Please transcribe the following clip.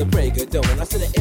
the break of dawn. I said